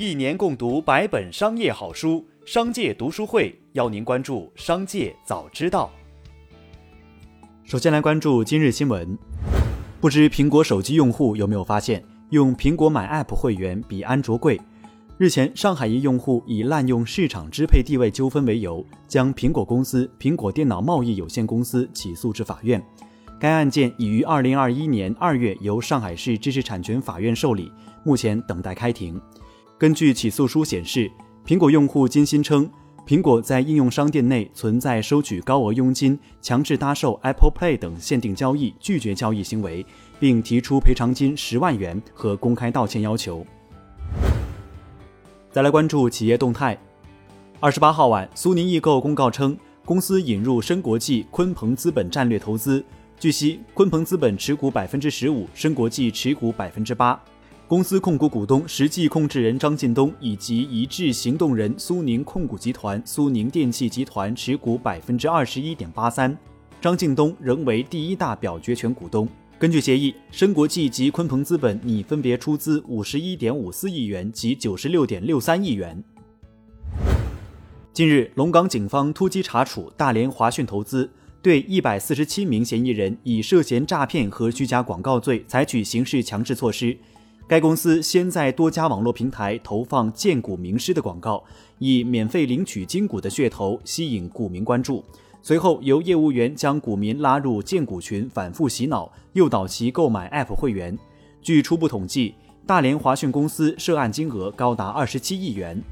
一年共读百本商业好书，商界读书会邀您关注商界早知道。首先来关注今日新闻，不知苹果手机用户有没有发现，用苹果买 App 会员比安卓贵？日前，上海一用户以滥用市场支配地位纠纷为由，将苹果公司苹果电脑贸易有限公司起诉至法院。该案件已于二零二一年二月由上海市知识产权法院受理，目前等待开庭。根据起诉书显示，苹果用户金鑫称，苹果在应用商店内存在收取高额佣金、强制搭售 Apple Play 等限定交易、拒绝交易行为，并提出赔偿金十万元和公开道歉要求。再来关注企业动态。二十八号晚，苏宁易购公告称，公司引入深国际、鲲鹏资本战略投资。据悉，鲲鹏资本持股百分之十五，深国际持股百分之八。公司控股股东、实际控制人张近东以及一致行动人苏宁控股集团、苏宁电器集团持股百分之二十一点八三，张近东仍为第一大表决权股东。根据协议，深国际及鲲鹏资本拟分别出资五十一点五四亿元及九十六点六三亿元。近日，龙岗警方突击查处大连华讯投资，对一百四十七名嫌疑人以涉嫌诈骗和虚假广告罪采取刑事强制措施。该公司先在多家网络平台投放荐股名师的广告，以免费领取金股的噱头吸引股民关注。随后由业务员将股民拉入荐股群，反复洗脑，诱导其购买 App 会员。据初步统计，大连华讯公司涉案金额高达二十七亿元。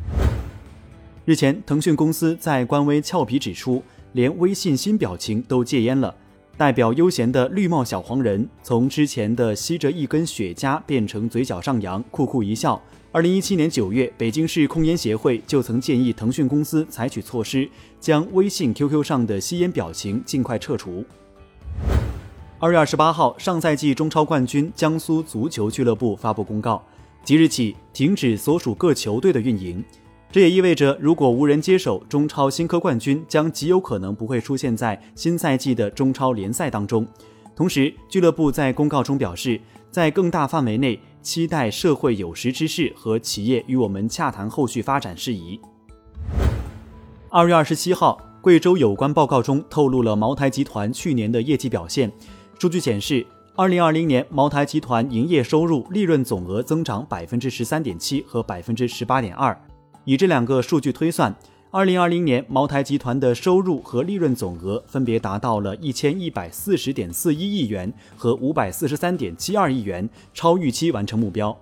日前，腾讯公司在官微俏皮指出，连微信新表情都戒烟了。代表悠闲的绿帽小黄人，从之前的吸着一根雪茄变成嘴角上扬，酷酷一笑。二零一七年九月，北京市控烟协会就曾建议腾讯公司采取措施，将微信、QQ 上的吸烟表情尽快撤除。二月二十八号，上赛季中超冠军江苏足球俱乐部发布公告，即日起停止所属各球队的运营。这也意味着，如果无人接手，中超新科冠军将极有可能不会出现在新赛季的中超联赛当中。同时，俱乐部在公告中表示，在更大范围内期待社会有识之士和企业与我们洽谈后续发展事宜。二月二十七号，贵州有关报告中透露了茅台集团去年的业绩表现。数据显示，二零二零年茅台集团营业收入、利润总额增长百分之十三点七和百分之十八点二。以这两个数据推算，二零二零年茅台集团的收入和利润总额分别达到了一千一百四十点四一亿元和五百四十三点七二亿元，超预期完成目标。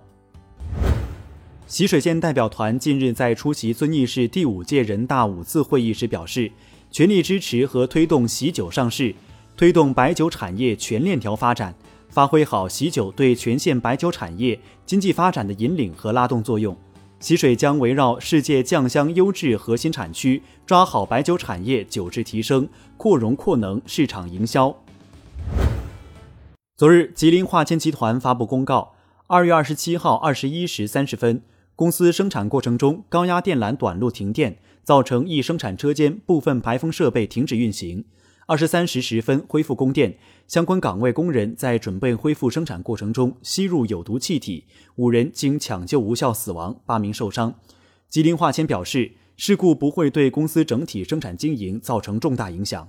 习水县代表团近日在出席遵义市第五届人大五次会议时表示，全力支持和推动喜酒上市，推动白酒产业全链条发展，发挥好喜酒对全县白酒产业经济发展的引领和拉动作用。习水将围绕世界酱香优质核心产区，抓好白酒产业酒质提升、扩容扩能、市场营销。昨日，吉林化纤集团发布公告：二月二十七号二十一时三十分，公司生产过程中高压电缆短路停电，造成一生产车间部分排风设备停止运行。二十三时十分恢复供电，相关岗位工人在准备恢复生产过程中吸入有毒气体，五人经抢救无效死亡，八名受伤。吉林化纤表示，事故不会对公司整体生产经营造成重大影响。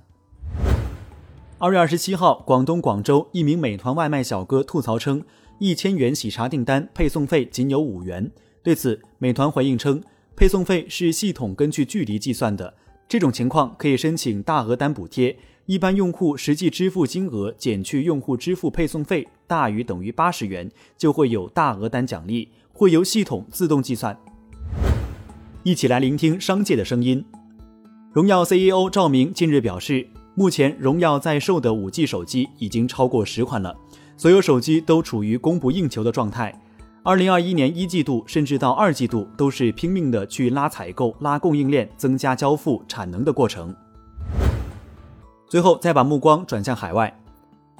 二月二十七号，广东广州一名美团外卖小哥吐槽称，一千元喜茶订单配送费仅有五元。对此，美团回应称，配送费是系统根据距离计算的。这种情况可以申请大额单补贴，一般用户实际支付金额减去用户支付配送费大于等于八十元，就会有大额单奖励，会由系统自动计算。一起来聆听商界的声音。荣耀 CEO 赵明近日表示，目前荣耀在售的 5G 手机已经超过十款了，所有手机都处于供不应求的状态。二零二一年一季度甚至到二季度都是拼命的去拉采购、拉供应链、增加交付产能的过程。最后再把目光转向海外。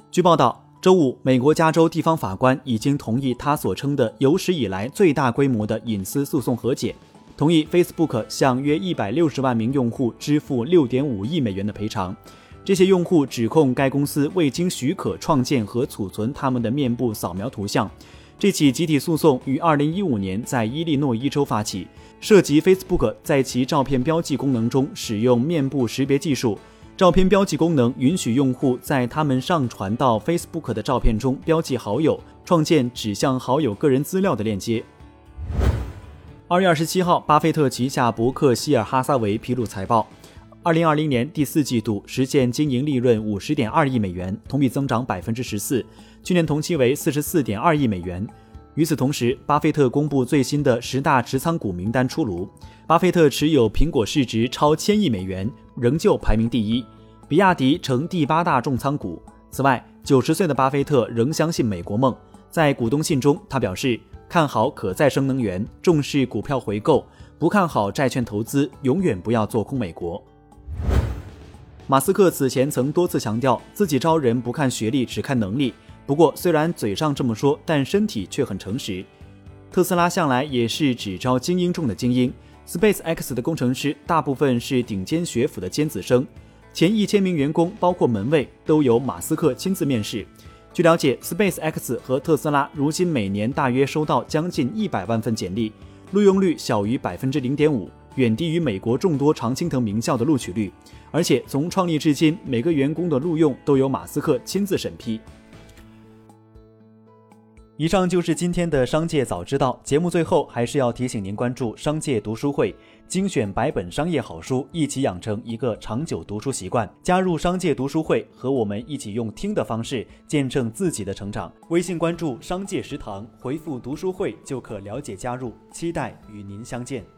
据报道，周五，美国加州地方法官已经同意他所称的有史以来最大规模的隐私诉讼和解，同意 Facebook 向约一百六十万名用户支付六点五亿美元的赔偿。这些用户指控该公司未经许可创建和储存他们的面部扫描图像。这起集体诉讼于2015年在伊利诺伊州发起，涉及 Facebook 在其照片标记功能中使用面部识别技术。照片标记功能允许用户在他们上传到 Facebook 的照片中标记好友，创建指向好友个人资料的链接。二月二十七号，巴菲特旗下伯克希尔哈撒韦披露财报，二零二零年第四季度实现经营利润五十点二亿美元，同比增长百分之十四，去年同期为四十四点二亿美元。与此同时，巴菲特公布最新的十大持仓股名单出炉，巴菲特持有苹果市值超千亿美元。仍旧排名第一，比亚迪成第八大重仓股。此外，九十岁的巴菲特仍相信美国梦。在股东信中，他表示看好可再生能源，重视股票回购，不看好债券投资，永远不要做空美国。马斯克此前曾多次强调自己招人不看学历，只看能力。不过，虽然嘴上这么说，但身体却很诚实。特斯拉向来也是只招精英中的精英。Space X 的工程师大部分是顶尖学府的尖子生，前一千名员工包括门卫都由马斯克亲自面试。据了解，Space X 和特斯拉如今每年大约收到将近一百万份简历，录用率小于百分之零点五，远低于美国众多常青藤名校的录取率。而且从创立至今，每个员工的录用都由马斯克亲自审批。以上就是今天的商界早知道节目。最后还是要提醒您关注商界读书会，精选百本商业好书，一起养成一个长久读书习惯。加入商界读书会，和我们一起用听的方式见证自己的成长。微信关注商界食堂，回复读书会就可了解加入。期待与您相见。